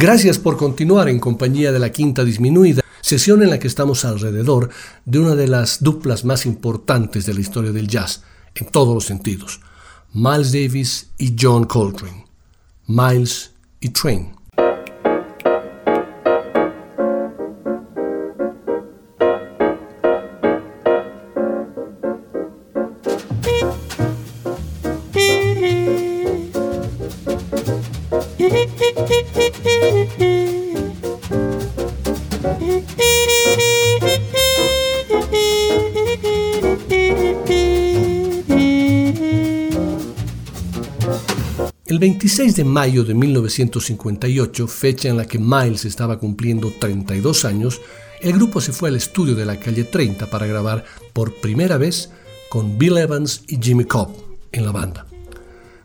Gracias por continuar en compañía de la quinta disminuida, sesión en la que estamos alrededor de una de las duplas más importantes de la historia del jazz en todos los sentidos. Miles Davis y John Coltrane. Miles y Train. 26 de mayo de 1958, fecha en la que Miles estaba cumpliendo 32 años, el grupo se fue al estudio de la calle 30 para grabar por primera vez con Bill Evans y Jimmy Cobb en la banda.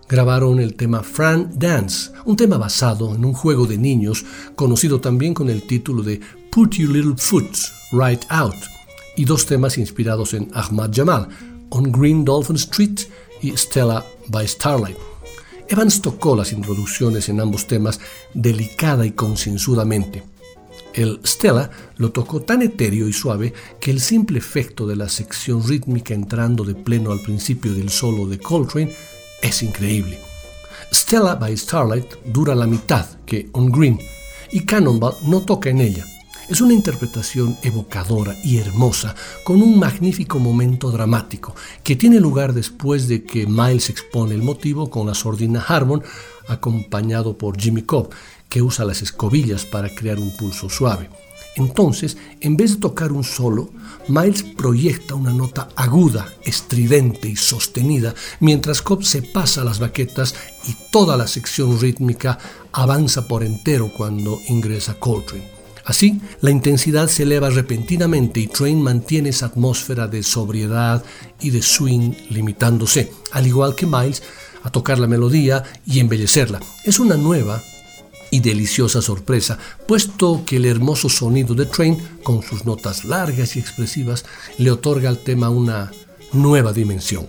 Grabaron el tema Fran Dance, un tema basado en un juego de niños conocido también con el título de Put Your Little Foot Right Out, y dos temas inspirados en Ahmad Jamal, On Green Dolphin Street y Stella by Starlight. Evans tocó las introducciones en ambos temas delicada y concienzudamente. El Stella lo tocó tan etéreo y suave que el simple efecto de la sección rítmica entrando de pleno al principio del solo de Coltrane es increíble. Stella by Starlight dura la mitad que On Green y Cannonball no toca en ella. Es una interpretación evocadora y hermosa, con un magnífico momento dramático, que tiene lugar después de que Miles expone el motivo con la sordina Harmon, acompañado por Jimmy Cobb, que usa las escobillas para crear un pulso suave. Entonces, en vez de tocar un solo, Miles proyecta una nota aguda, estridente y sostenida, mientras Cobb se pasa las baquetas y toda la sección rítmica avanza por entero cuando ingresa Coltrane. Así, la intensidad se eleva repentinamente y Train mantiene esa atmósfera de sobriedad y de swing limitándose, al igual que Miles, a tocar la melodía y embellecerla. Es una nueva y deliciosa sorpresa, puesto que el hermoso sonido de Train, con sus notas largas y expresivas, le otorga al tema una nueva dimensión.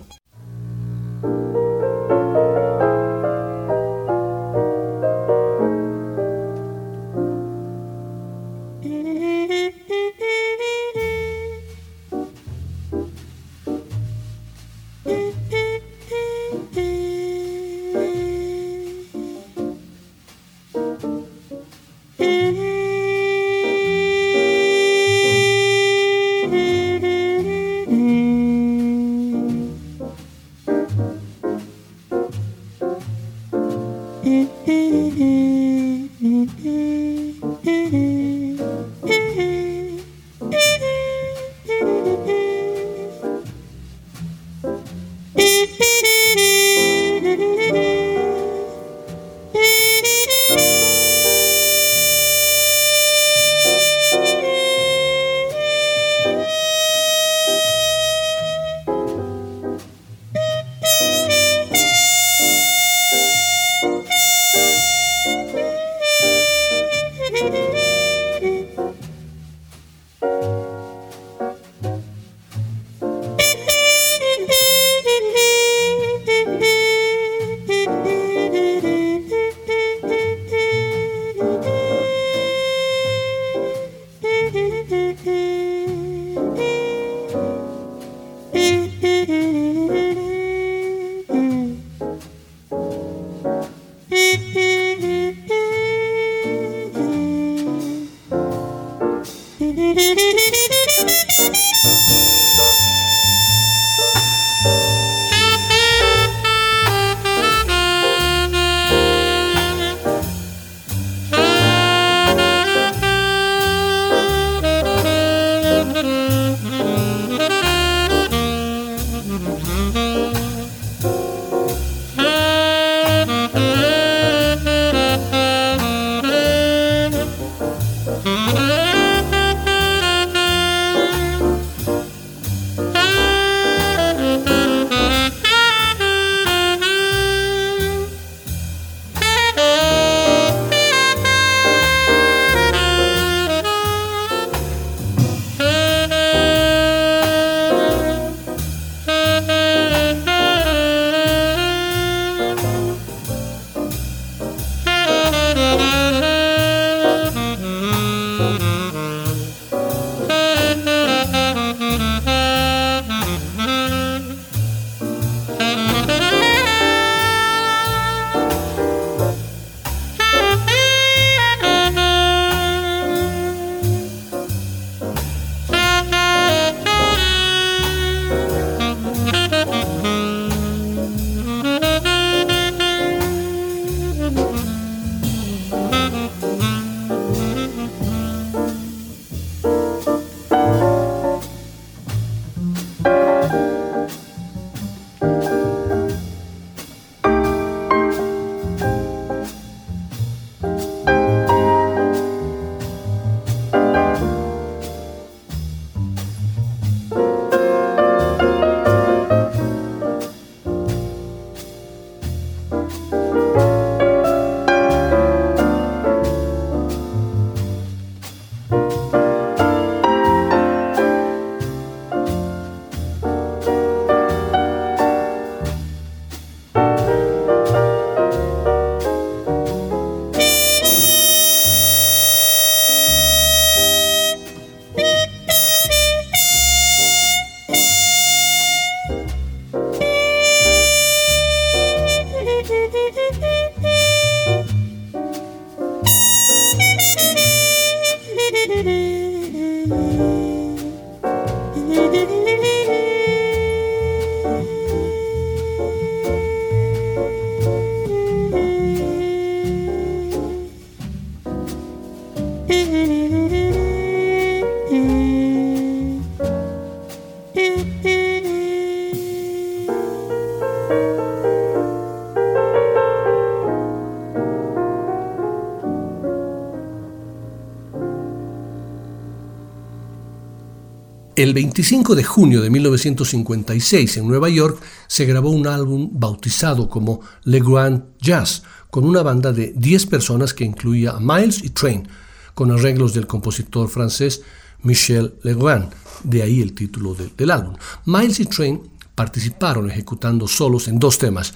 El 25 de junio de 1956 en Nueva York se grabó un álbum bautizado como Le Grand Jazz, con una banda de 10 personas que incluía a Miles y Train, con arreglos del compositor francés Michel Legrand, de ahí el título del álbum. Miles y Train participaron ejecutando solos en dos temas,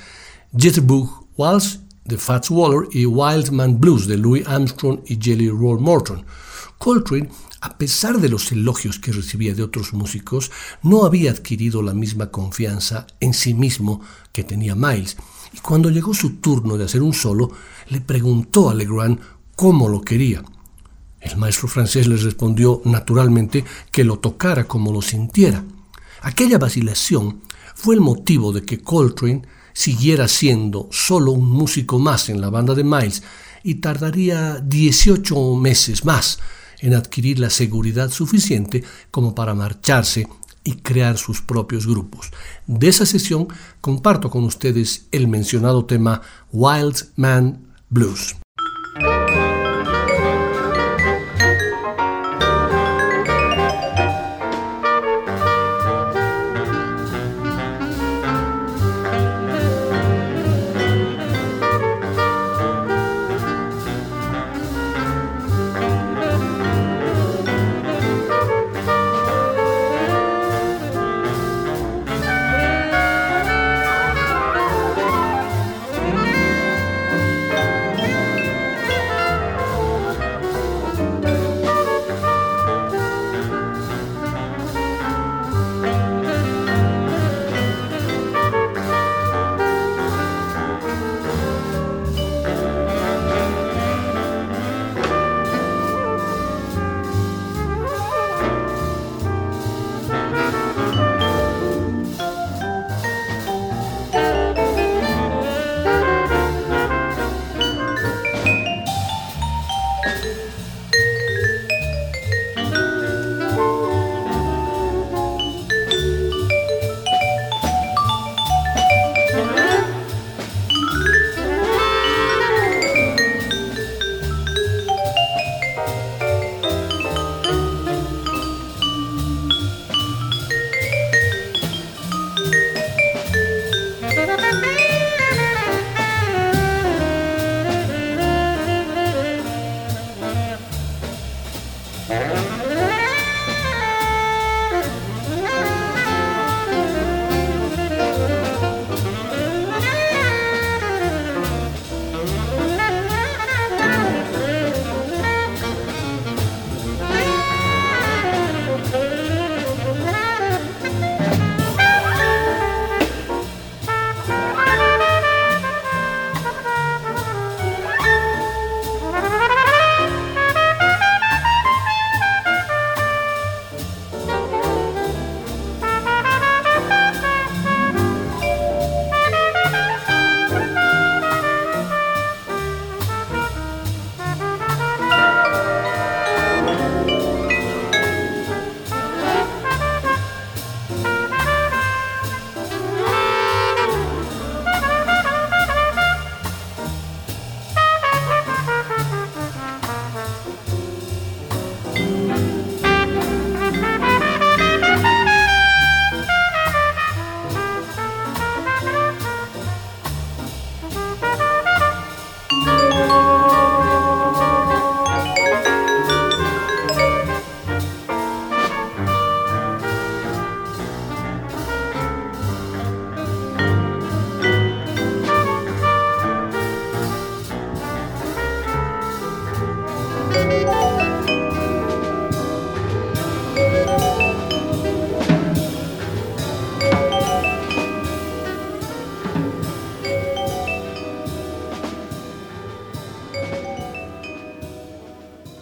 Jitterbug Waltz de Fats Waller y Wild Man Blues de Louis Armstrong y Jelly Roll Morton. Coltrane a pesar de los elogios que recibía de otros músicos, no había adquirido la misma confianza en sí mismo que tenía Miles, y cuando llegó su turno de hacer un solo, le preguntó a Legrand cómo lo quería. El maestro francés le respondió naturalmente que lo tocara como lo sintiera. Aquella vacilación fue el motivo de que Coltrane siguiera siendo solo un músico más en la banda de Miles y tardaría 18 meses más en adquirir la seguridad suficiente como para marcharse y crear sus propios grupos. De esa sesión comparto con ustedes el mencionado tema Wild Man Blues.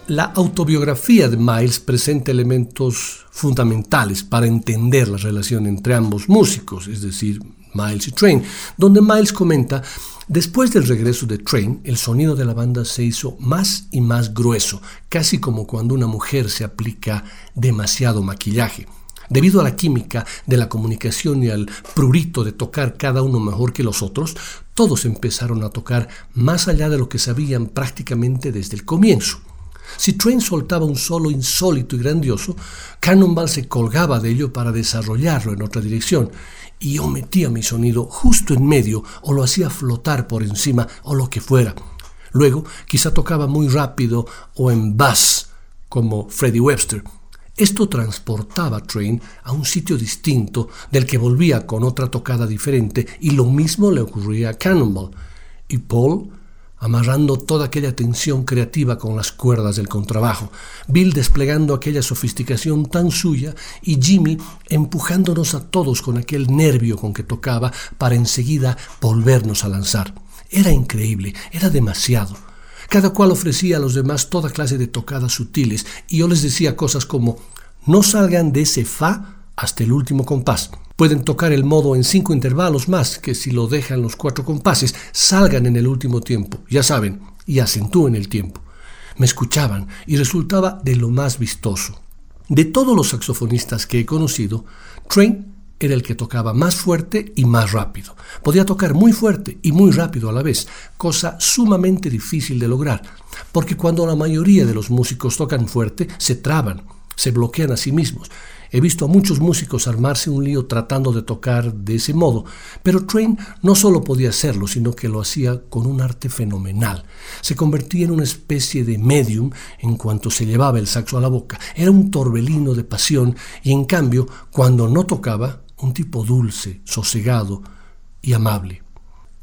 La autobiografía de Miles presenta elementos fundamentales para entender la relación entre ambos músicos, es decir, Miles y Train, donde Miles comenta, después del regreso de Train, el sonido de la banda se hizo más y más grueso, casi como cuando una mujer se aplica demasiado maquillaje. Debido a la química de la comunicación y al prurito de tocar cada uno mejor que los otros, todos empezaron a tocar más allá de lo que sabían prácticamente desde el comienzo. Si Train soltaba un solo insólito y grandioso, Cannonball se colgaba de ello para desarrollarlo en otra dirección, y yo metía mi sonido justo en medio o lo hacía flotar por encima o lo que fuera. Luego quizá tocaba muy rápido o en bass, como Freddie Webster. Esto transportaba a Train a un sitio distinto del que volvía con otra tocada diferente y lo mismo le ocurría a Cannonball. Y Paul amarrando toda aquella tensión creativa con las cuerdas del contrabajo, Bill desplegando aquella sofisticación tan suya y Jimmy empujándonos a todos con aquel nervio con que tocaba para enseguida volvernos a lanzar. Era increíble, era demasiado. Cada cual ofrecía a los demás toda clase de tocadas sutiles y yo les decía cosas como no salgan de ese fa hasta el último compás. Pueden tocar el modo en cinco intervalos más que si lo dejan los cuatro compases, salgan en el último tiempo, ya saben, y acentúen el tiempo. Me escuchaban y resultaba de lo más vistoso. De todos los saxofonistas que he conocido, Train era el que tocaba más fuerte y más rápido. Podía tocar muy fuerte y muy rápido a la vez, cosa sumamente difícil de lograr, porque cuando la mayoría de los músicos tocan fuerte, se traban, se bloquean a sí mismos, He visto a muchos músicos armarse un lío tratando de tocar de ese modo, pero Train no solo podía hacerlo, sino que lo hacía con un arte fenomenal. Se convertía en una especie de medium en cuanto se llevaba el saxo a la boca. Era un torbellino de pasión y en cambio, cuando no tocaba, un tipo dulce, sosegado y amable.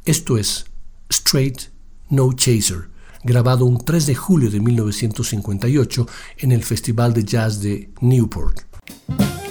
Esto es Straight No Chaser, grabado un 3 de julio de 1958 en el Festival de Jazz de Newport. Bye.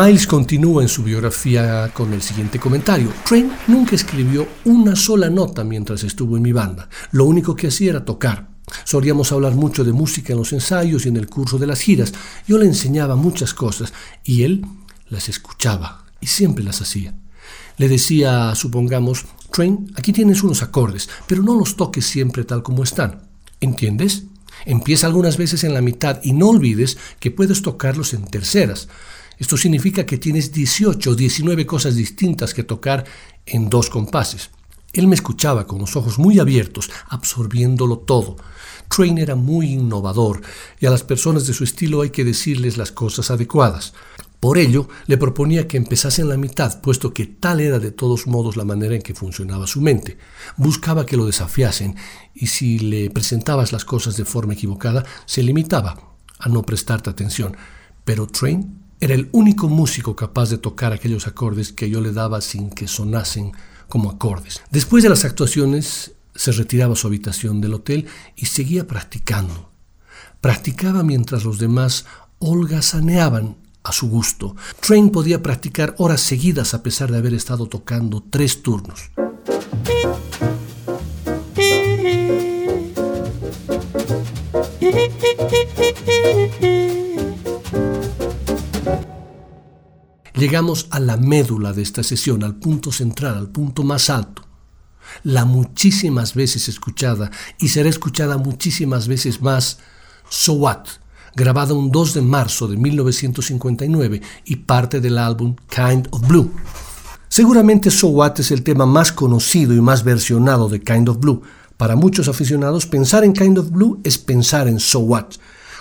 Miles continúa en su biografía con el siguiente comentario. Train nunca escribió una sola nota mientras estuvo en mi banda. Lo único que hacía era tocar. Solíamos hablar mucho de música en los ensayos y en el curso de las giras. Yo le enseñaba muchas cosas y él las escuchaba y siempre las hacía. Le decía, supongamos, Train, aquí tienes unos acordes, pero no los toques siempre tal como están. ¿Entiendes? Empieza algunas veces en la mitad y no olvides que puedes tocarlos en terceras. Esto significa que tienes 18 o 19 cosas distintas que tocar en dos compases. Él me escuchaba con los ojos muy abiertos, absorbiéndolo todo. Train era muy innovador y a las personas de su estilo hay que decirles las cosas adecuadas. Por ello, le proponía que empezase en la mitad, puesto que tal era de todos modos la manera en que funcionaba su mente. Buscaba que lo desafiasen, y si le presentabas las cosas de forma equivocada, se limitaba a no prestarte atención. Pero Train era el único músico capaz de tocar aquellos acordes que yo le daba sin que sonasen como acordes. Después de las actuaciones, se retiraba a su habitación del hotel y seguía practicando. Practicaba mientras los demás holgazaneaban a su gusto. Train podía practicar horas seguidas a pesar de haber estado tocando tres turnos. Llegamos a la médula de esta sesión, al punto central, al punto más alto. La muchísimas veces escuchada y será escuchada muchísimas veces más So What, grabada un 2 de marzo de 1959 y parte del álbum Kind of Blue. Seguramente So What es el tema más conocido y más versionado de Kind of Blue. Para muchos aficionados, pensar en Kind of Blue es pensar en So What.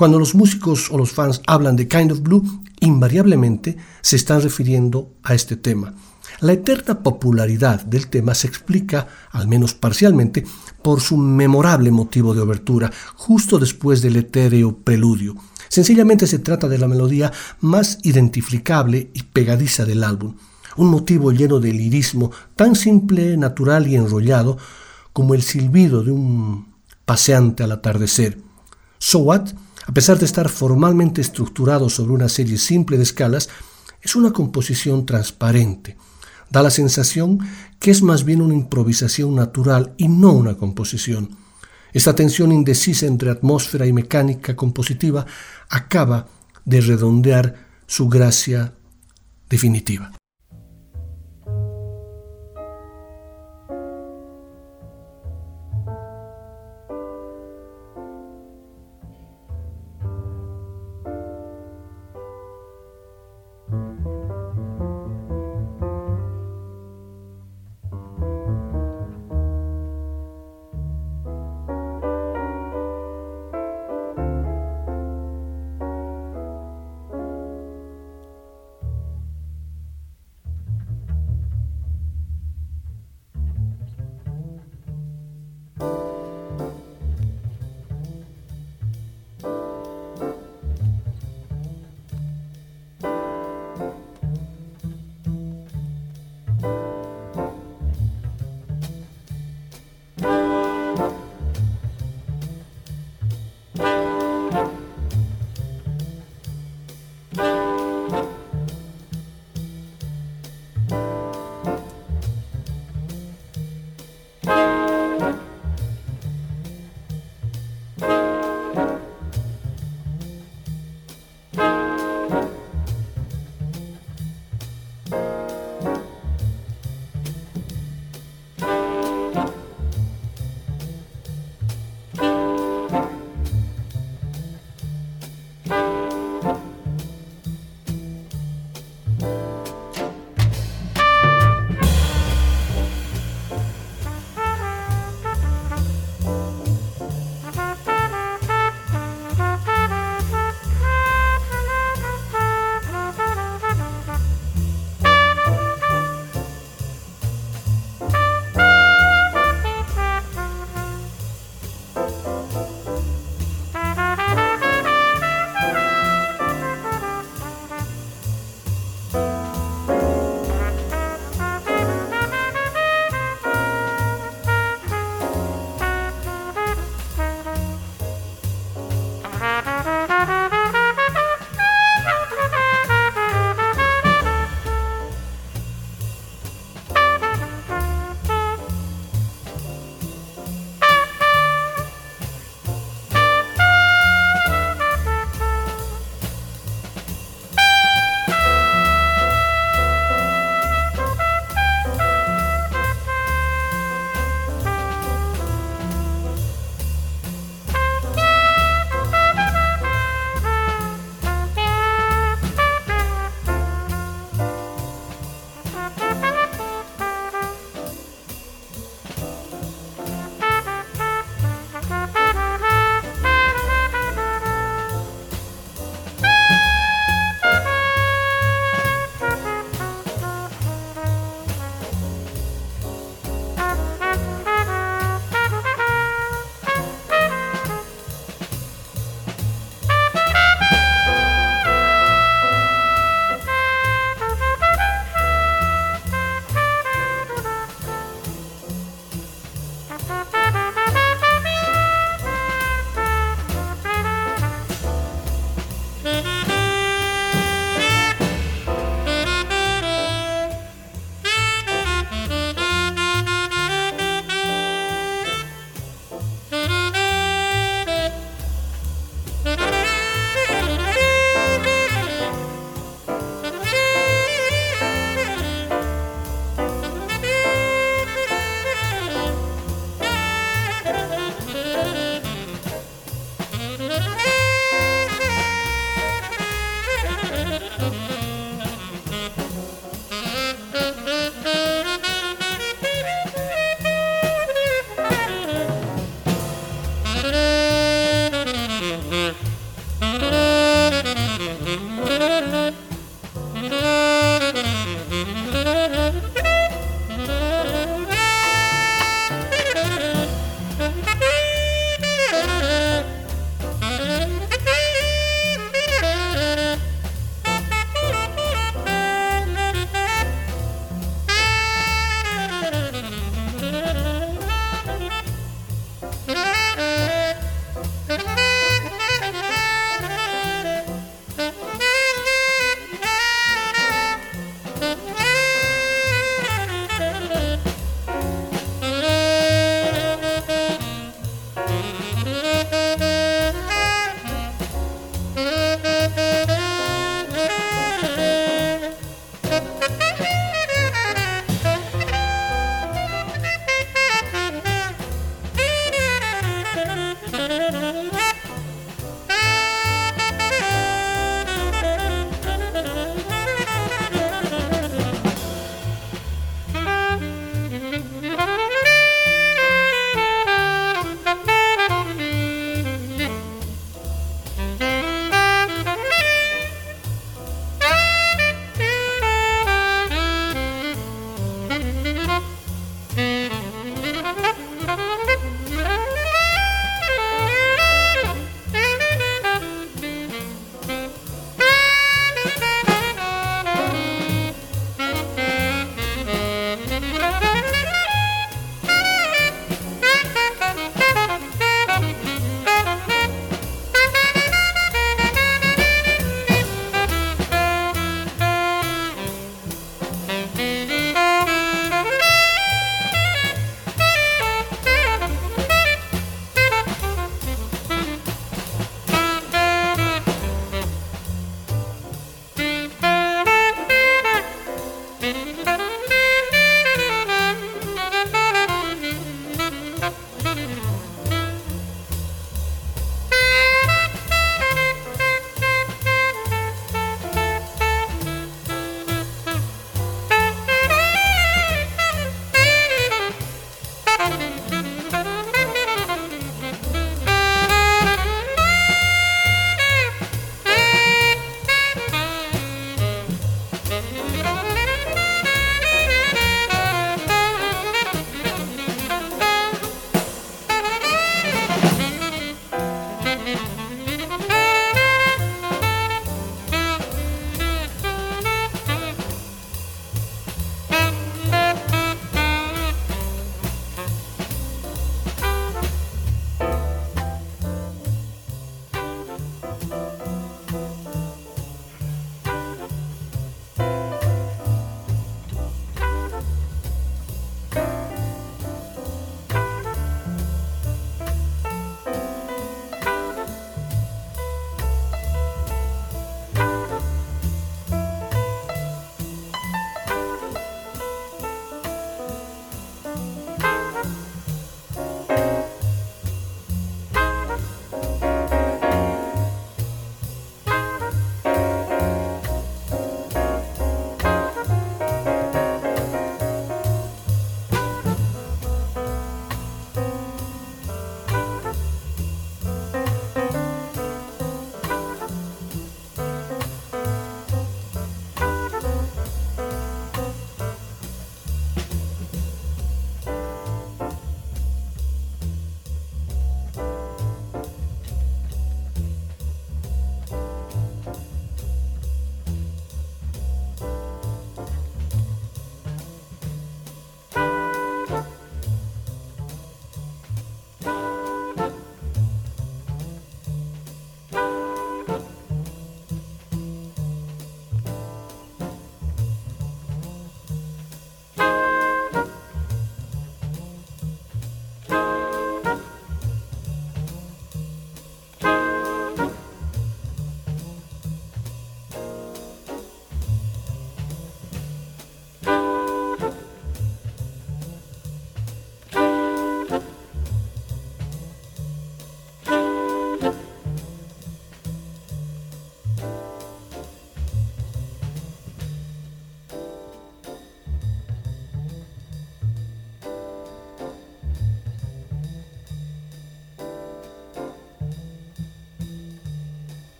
Cuando los músicos o los fans hablan de Kind of Blue, invariablemente se están refiriendo a este tema. La eterna popularidad del tema se explica, al menos parcialmente, por su memorable motivo de obertura, justo después del etéreo preludio. Sencillamente se trata de la melodía más identificable y pegadiza del álbum, un motivo lleno de lirismo tan simple, natural y enrollado como el silbido de un paseante al atardecer. So What, a pesar de estar formalmente estructurado sobre una serie simple de escalas, es una composición transparente, Da la sensación que es más bien una improvisación natural y no una composición. Esta tensión indecisa entre atmósfera y mecánica compositiva acaba de redondear su gracia definitiva.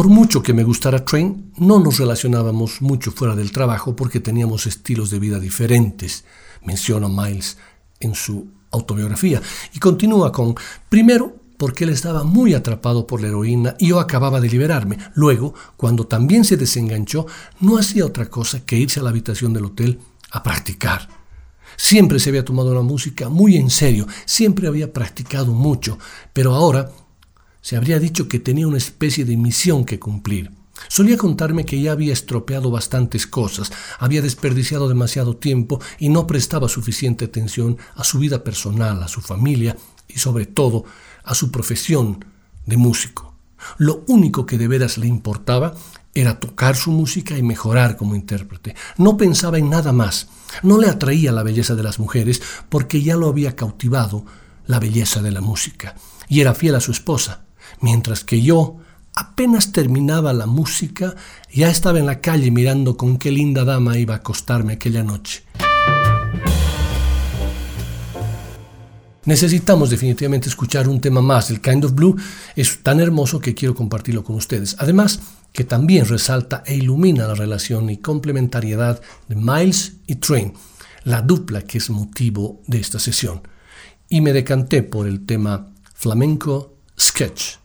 Por mucho que me gustara Train, no nos relacionábamos mucho fuera del trabajo porque teníamos estilos de vida diferentes, menciona Miles en su autobiografía. Y continúa con, primero, porque él estaba muy atrapado por la heroína y yo acababa de liberarme. Luego, cuando también se desenganchó, no hacía otra cosa que irse a la habitación del hotel a practicar. Siempre se había tomado la música muy en serio, siempre había practicado mucho, pero ahora se habría dicho que tenía una especie de misión que cumplir. Solía contarme que ya había estropeado bastantes cosas, había desperdiciado demasiado tiempo y no prestaba suficiente atención a su vida personal, a su familia y sobre todo a su profesión de músico. Lo único que de veras le importaba era tocar su música y mejorar como intérprete. No pensaba en nada más. No le atraía la belleza de las mujeres porque ya lo había cautivado la belleza de la música. Y era fiel a su esposa. Mientras que yo, apenas terminaba la música, ya estaba en la calle mirando con qué linda dama iba a acostarme aquella noche. Necesitamos definitivamente escuchar un tema más. El Kind of Blue es tan hermoso que quiero compartirlo con ustedes. Además, que también resalta e ilumina la relación y complementariedad de Miles y Train, la dupla que es motivo de esta sesión. Y me decanté por el tema flamenco sketch.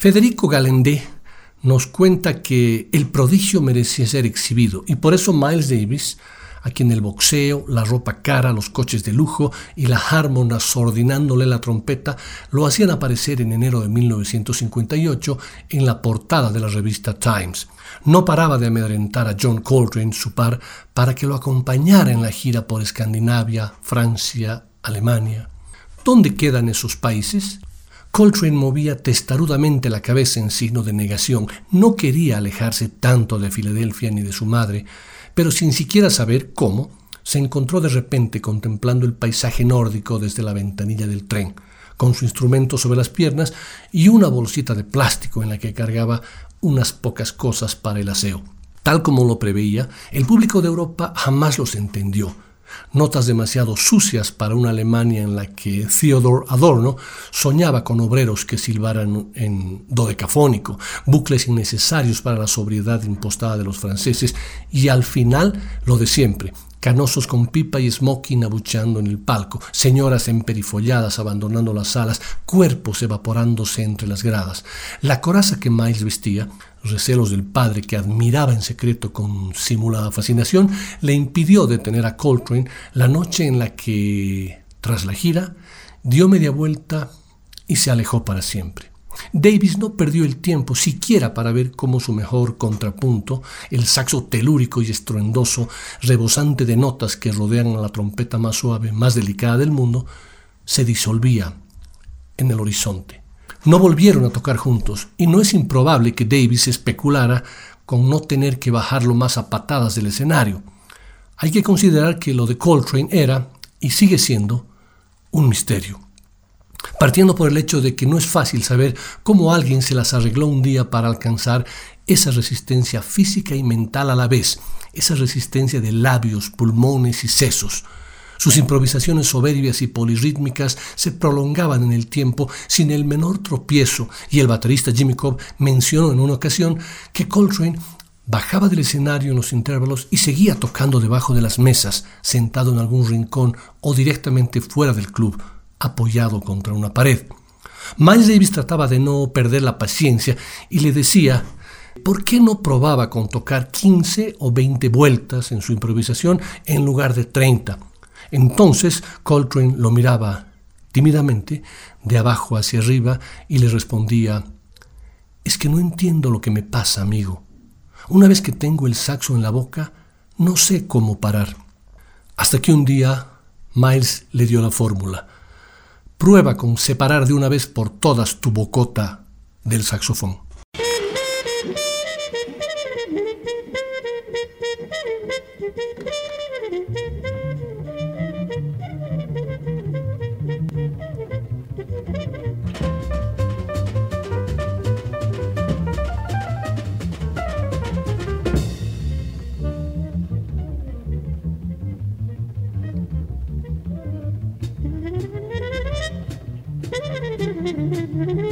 Federico Galendé nos cuenta que el prodigio merecía ser exhibido y por eso Miles Davis, a quien el boxeo, la ropa cara, los coches de lujo y la harmona sordinándole la trompeta lo hacían aparecer en enero de 1958 en la portada de la revista Times. No paraba de amedrentar a John Coltrane, su par, para que lo acompañara en la gira por Escandinavia, Francia, Alemania. ¿Dónde quedan esos países? Coltrane movía testarudamente la cabeza en signo de negación. No quería alejarse tanto de Filadelfia ni de su madre, pero sin siquiera saber cómo, se encontró de repente contemplando el paisaje nórdico desde la ventanilla del tren, con su instrumento sobre las piernas y una bolsita de plástico en la que cargaba unas pocas cosas para el aseo. Tal como lo preveía, el público de Europa jamás los entendió notas demasiado sucias para una Alemania en la que Theodor Adorno soñaba con obreros que silbaran en dodecafónico, bucles innecesarios para la sobriedad impostada de los franceses y al final lo de siempre, canosos con pipa y smoking abucheando en el palco, señoras emperifolladas abandonando las salas, cuerpos evaporándose entre las gradas. La coraza que Miles vestía, recelos del padre que admiraba en secreto con simulada fascinación, le impidió detener a Coltrane la noche en la que, tras la gira, dio media vuelta y se alejó para siempre. Davis no perdió el tiempo siquiera para ver cómo su mejor contrapunto, el saxo telúrico y estruendoso, rebosante de notas que rodean a la trompeta más suave, más delicada del mundo, se disolvía en el horizonte. No volvieron a tocar juntos, y no es improbable que Davis especulara con no tener que bajarlo más a patadas del escenario. Hay que considerar que lo de Coltrane era, y sigue siendo, un misterio partiendo por el hecho de que no es fácil saber cómo alguien se las arregló un día para alcanzar esa resistencia física y mental a la vez, esa resistencia de labios, pulmones y sesos. Sus improvisaciones soberbias y polirrítmicas se prolongaban en el tiempo sin el menor tropiezo y el baterista Jimmy Cobb mencionó en una ocasión que Coltrane bajaba del escenario en los intervalos y seguía tocando debajo de las mesas, sentado en algún rincón o directamente fuera del club, apoyado contra una pared. Miles Davis trataba de no perder la paciencia y le decía, ¿por qué no probaba con tocar 15 o 20 vueltas en su improvisación en lugar de 30? Entonces Coltrane lo miraba tímidamente de abajo hacia arriba y le respondía, es que no entiendo lo que me pasa, amigo. Una vez que tengo el saxo en la boca, no sé cómo parar. Hasta que un día Miles le dio la fórmula. Prueba con separar de una vez por todas tu bocota del saxofón. Mm-hmm.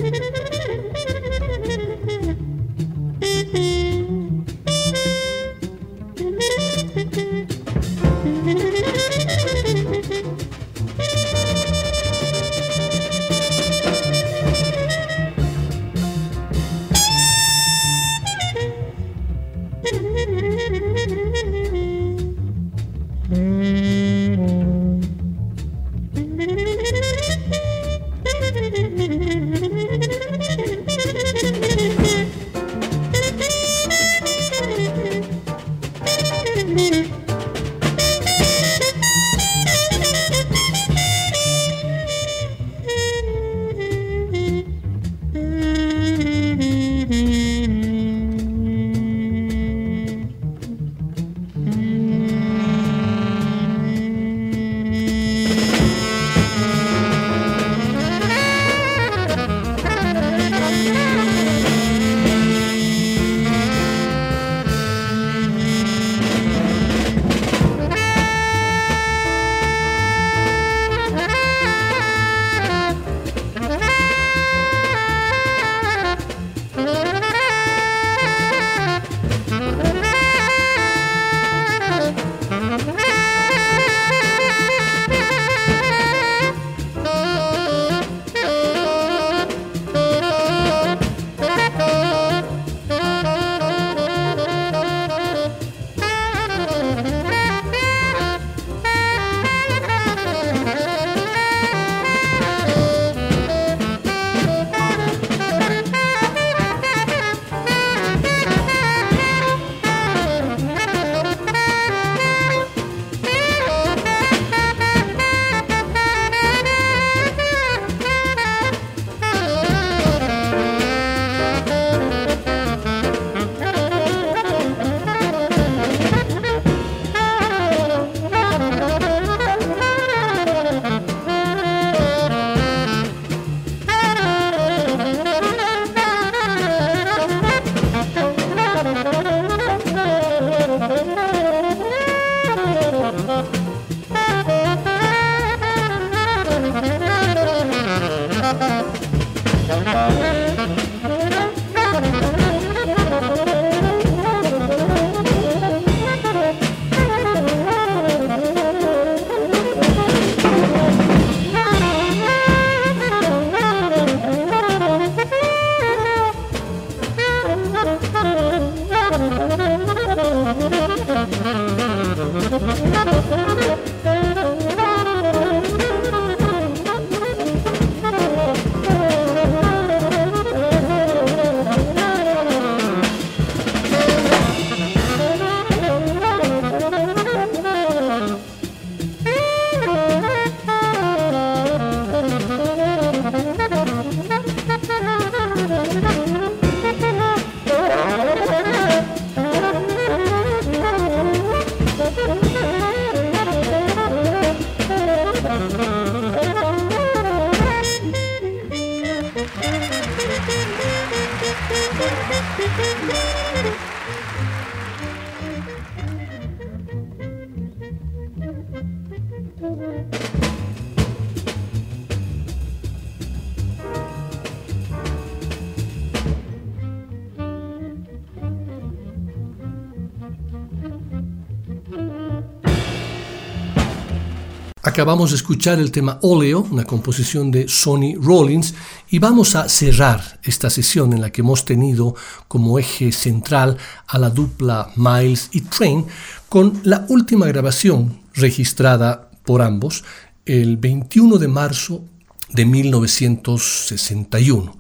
Acabamos de escuchar el tema Oleo, una composición de Sonny Rollins, y vamos a cerrar esta sesión en la que hemos tenido como eje central a la dupla Miles y Train con la última grabación registrada por ambos el 21 de marzo de 1961.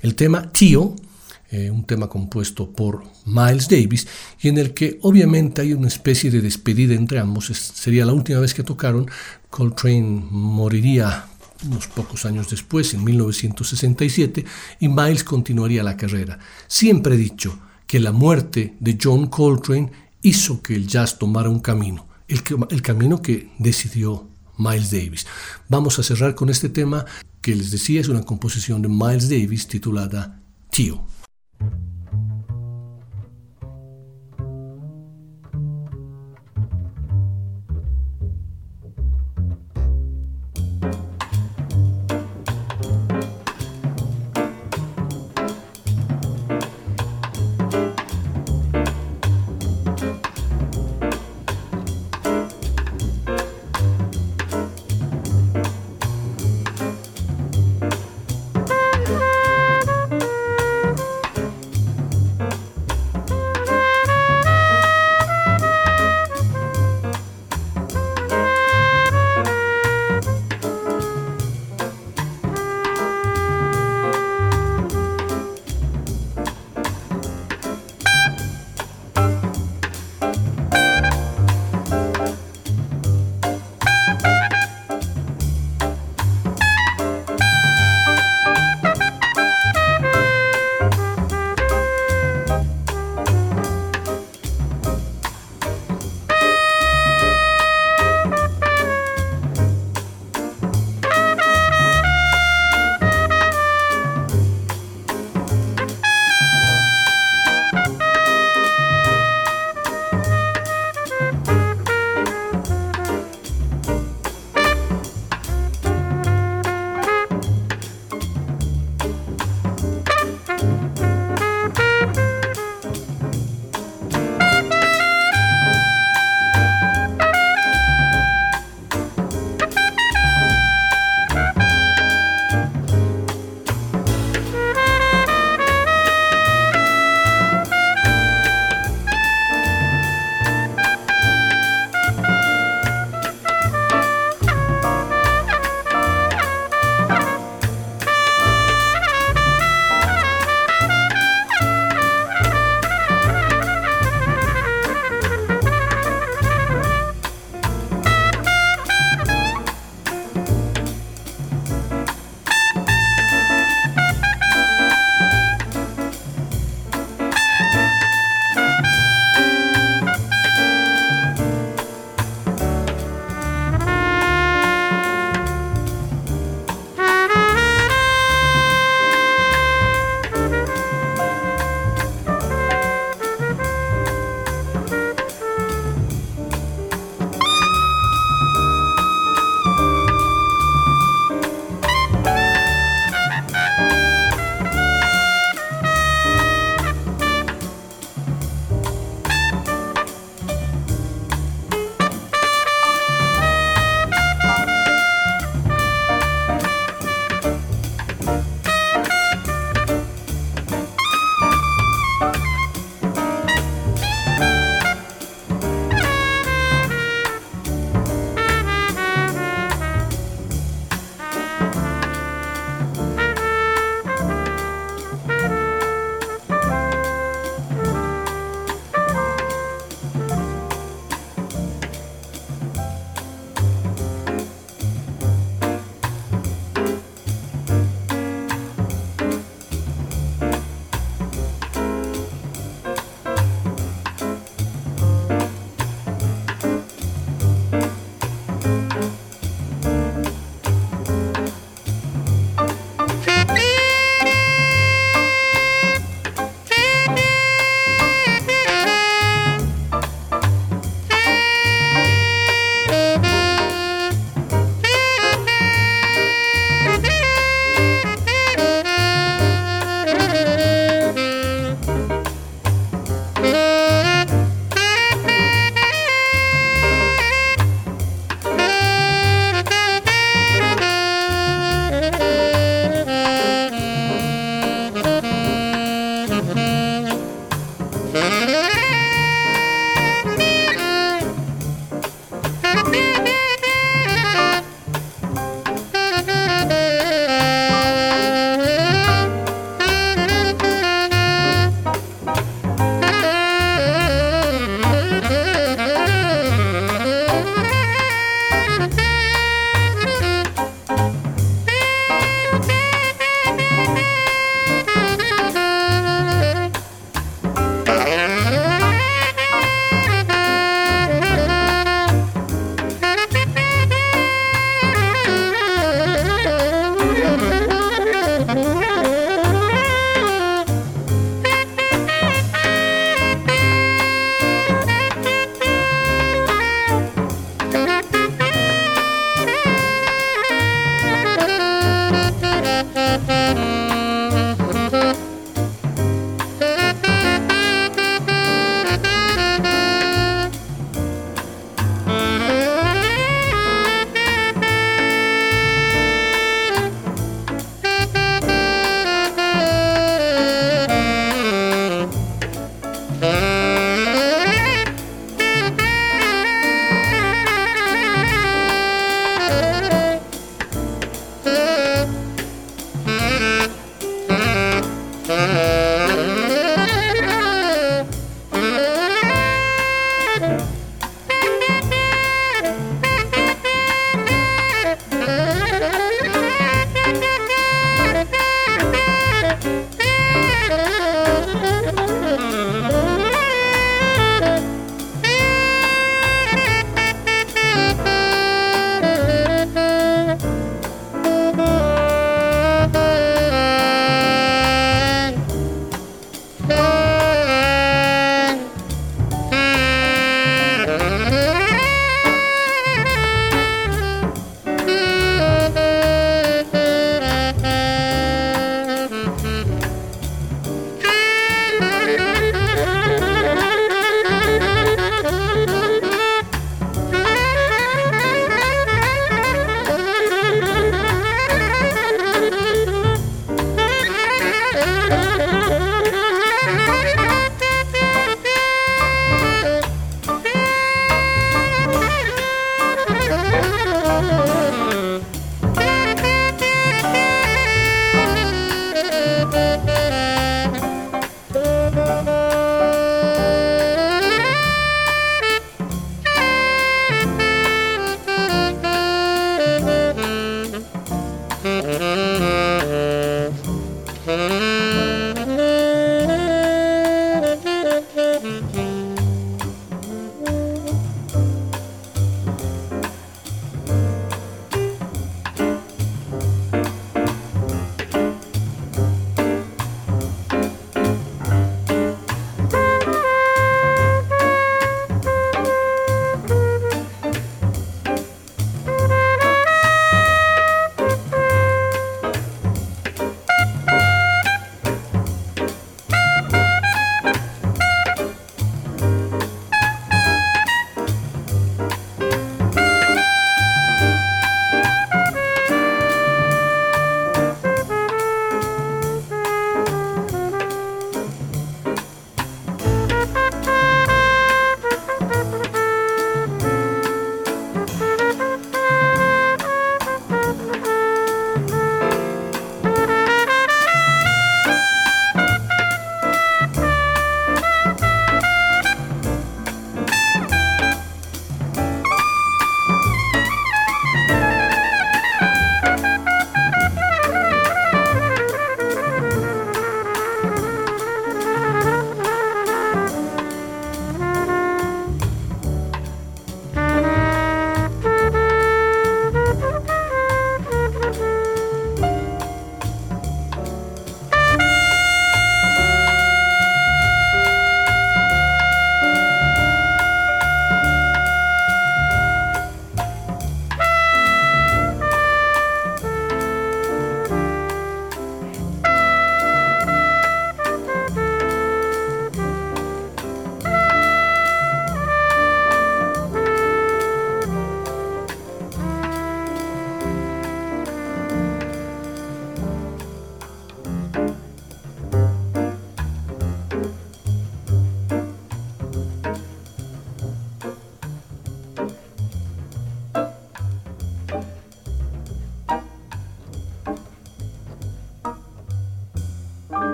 El tema Tío eh, un tema compuesto por Miles Davis y en el que obviamente hay una especie de despedida entre ambos. sería la última vez que tocaron. Coltrane moriría unos pocos años después, en 1967, y Miles continuaría la carrera. Siempre he dicho que la muerte de John Coltrane hizo que el jazz tomara un camino, el, el camino que decidió Miles Davis. Vamos a cerrar con este tema que les decía es una composición de Miles Davis titulada Tío. Thank you.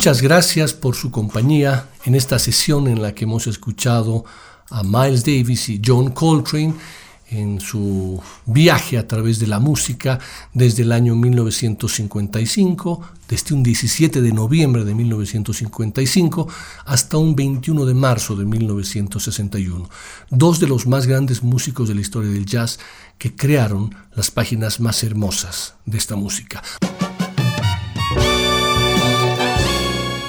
Muchas gracias por su compañía en esta sesión en la que hemos escuchado a Miles Davis y John Coltrane en su viaje a través de la música desde el año 1955, desde un 17 de noviembre de 1955 hasta un 21 de marzo de 1961. Dos de los más grandes músicos de la historia del jazz que crearon las páginas más hermosas de esta música.